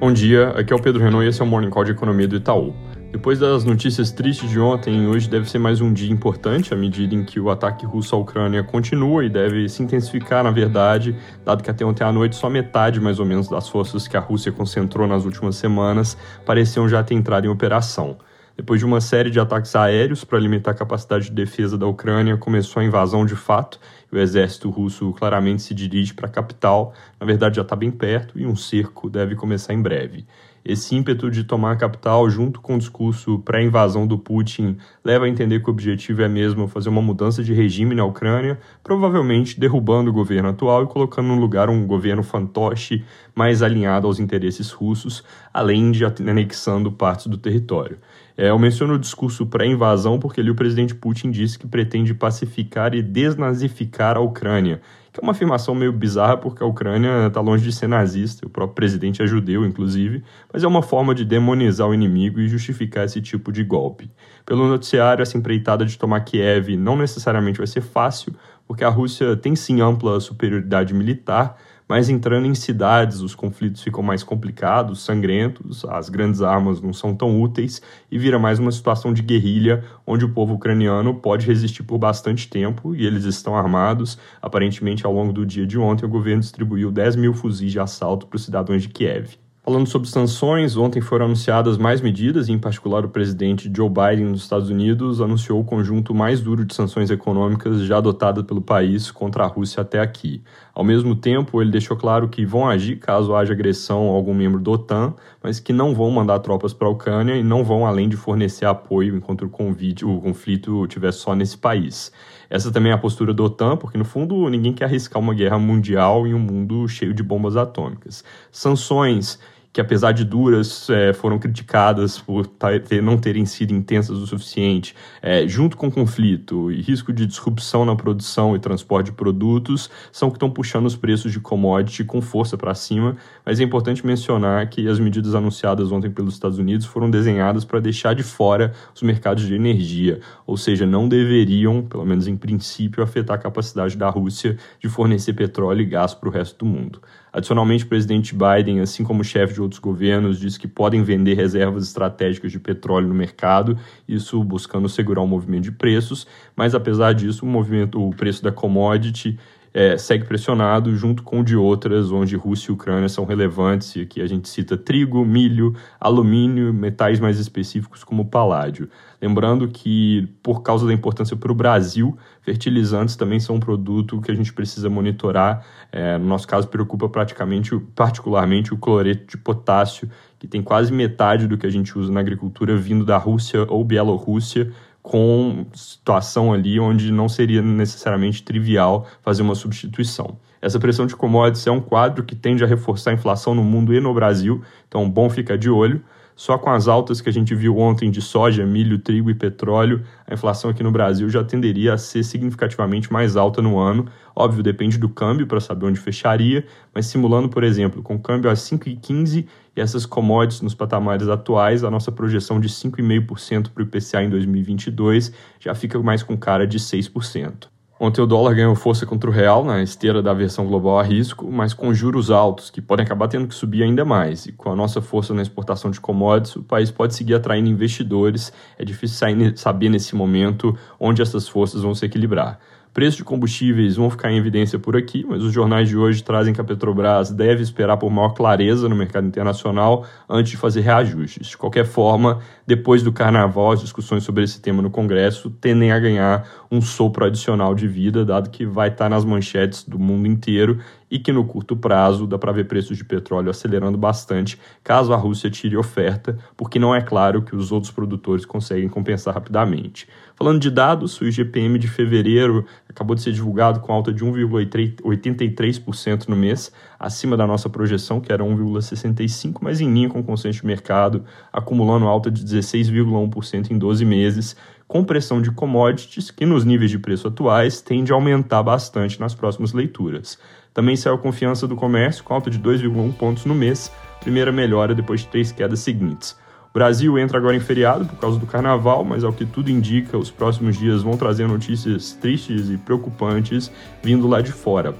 Bom dia, aqui é o Pedro Renault e esse é o Morning Call de Economia do Itaú. Depois das notícias tristes de ontem, hoje deve ser mais um dia importante, à medida em que o ataque russo à Ucrânia continua e deve se intensificar, na verdade, dado que até ontem à noite só metade, mais ou menos, das forças que a Rússia concentrou nas últimas semanas pareciam já ter entrado em operação. Depois de uma série de ataques aéreos para limitar a capacidade de defesa da Ucrânia, começou a invasão de fato e o exército russo claramente se dirige para a capital. Na verdade, já está bem perto e um cerco deve começar em breve. Esse ímpeto de tomar capital, junto com o discurso pré-invasão do Putin, leva a entender que o objetivo é mesmo fazer uma mudança de regime na Ucrânia, provavelmente derrubando o governo atual e colocando no lugar um governo fantoche mais alinhado aos interesses russos, além de anexando partes do território. É, eu menciono o discurso pré-invasão porque ali o presidente Putin disse que pretende pacificar e desnazificar a Ucrânia, que é uma afirmação meio bizarra porque a Ucrânia está longe de ser nazista, o próprio presidente é judeu, inclusive, mas é uma forma de demonizar o inimigo e justificar esse tipo de golpe. Pelo noticiário, essa empreitada de tomar Kiev não necessariamente vai ser fácil, porque a Rússia tem sim ampla superioridade militar, mas entrando em cidades, os conflitos ficam mais complicados, sangrentos, as grandes armas não são tão úteis e vira mais uma situação de guerrilha, onde o povo ucraniano pode resistir por bastante tempo e eles estão armados. Aparentemente, ao longo do dia de ontem, o governo distribuiu 10 mil fuzis de assalto para os cidadãos de Kiev. Falando sobre sanções, ontem foram anunciadas mais medidas, em particular o presidente Joe Biden dos Estados Unidos anunciou o conjunto mais duro de sanções econômicas já adotado pelo país contra a Rússia até aqui. Ao mesmo tempo, ele deixou claro que vão agir caso haja agressão a algum membro da OTAN, mas que não vão mandar tropas para a Ucrânia e não vão além de fornecer apoio enquanto o, convite, o conflito estiver só nesse país. Essa também é a postura da OTAN, porque no fundo ninguém quer arriscar uma guerra mundial em um mundo cheio de bombas atômicas. Sanções que apesar de duras, é, foram criticadas por ter, não terem sido intensas o suficiente, é, junto com conflito e risco de disrupção na produção e transporte de produtos, são que estão puxando os preços de commodity com força para cima, mas é importante mencionar que as medidas anunciadas ontem pelos Estados Unidos foram desenhadas para deixar de fora os mercados de energia, ou seja, não deveriam, pelo menos em princípio, afetar a capacidade da Rússia de fornecer petróleo e gás para o resto do mundo. Adicionalmente, o presidente Biden, assim como o chefe de outros governos, disse que podem vender reservas estratégicas de petróleo no mercado, isso buscando segurar o movimento de preços, mas apesar disso, o movimento, o preço da commodity é, segue pressionado, junto com de outras, onde Rússia e Ucrânia são relevantes, e aqui a gente cita trigo, milho, alumínio, metais mais específicos como paládio. Lembrando que, por causa da importância para o Brasil, fertilizantes também são um produto que a gente precisa monitorar. É, no nosso caso, preocupa praticamente, particularmente o cloreto de potássio, que tem quase metade do que a gente usa na agricultura vindo da Rússia ou Bielorrússia, com situação ali onde não seria necessariamente trivial fazer uma substituição. Essa pressão de commodities é um quadro que tende a reforçar a inflação no mundo e no Brasil, então bom ficar de olho. Só com as altas que a gente viu ontem de soja, milho, trigo e petróleo, a inflação aqui no Brasil já tenderia a ser significativamente mais alta no ano. Óbvio, depende do câmbio para saber onde fecharia, mas simulando, por exemplo, com câmbio a 5,15 e essas commodities nos patamares atuais, a nossa projeção de 5,5% para o IPCA em 2022 já fica mais com cara de 6%. Ontem o dólar ganhou força contra o real na esteira da versão global a risco, mas com juros altos, que podem acabar tendo que subir ainda mais. E com a nossa força na exportação de commodities, o país pode seguir atraindo investidores. É difícil saber nesse momento onde essas forças vão se equilibrar. Preços de combustíveis vão ficar em evidência por aqui, mas os jornais de hoje trazem que a Petrobras deve esperar por maior clareza no mercado internacional antes de fazer reajustes. De qualquer forma, depois do carnaval, as discussões sobre esse tema no Congresso tendem a ganhar um sopro adicional de vida, dado que vai estar nas manchetes do mundo inteiro e que no curto prazo dá para ver preços de petróleo acelerando bastante caso a Rússia tire oferta, porque não é claro que os outros produtores conseguem compensar rapidamente. Falando de dados, o IGPM de fevereiro acabou de ser divulgado com alta de 1,83% no mês, acima da nossa projeção, que era 1,65%, mas em linha com o consenso de mercado, acumulando alta de 16,1% em 12 meses, com pressão de commodities, que nos níveis de preço atuais tende a aumentar bastante nas próximas leituras. Também saiu a confiança do comércio, com alta de 2,1 pontos no mês, primeira melhora depois de três quedas seguintes. O Brasil entra agora em feriado por causa do carnaval, mas ao que tudo indica, os próximos dias vão trazer notícias tristes e preocupantes vindo lá de fora.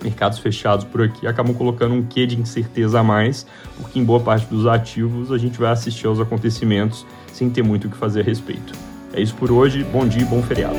mercados fechados por aqui acabam colocando um quê de incerteza a mais, porque em boa parte dos ativos a gente vai assistir aos acontecimentos sem ter muito o que fazer a respeito. É isso por hoje, bom dia e bom feriado.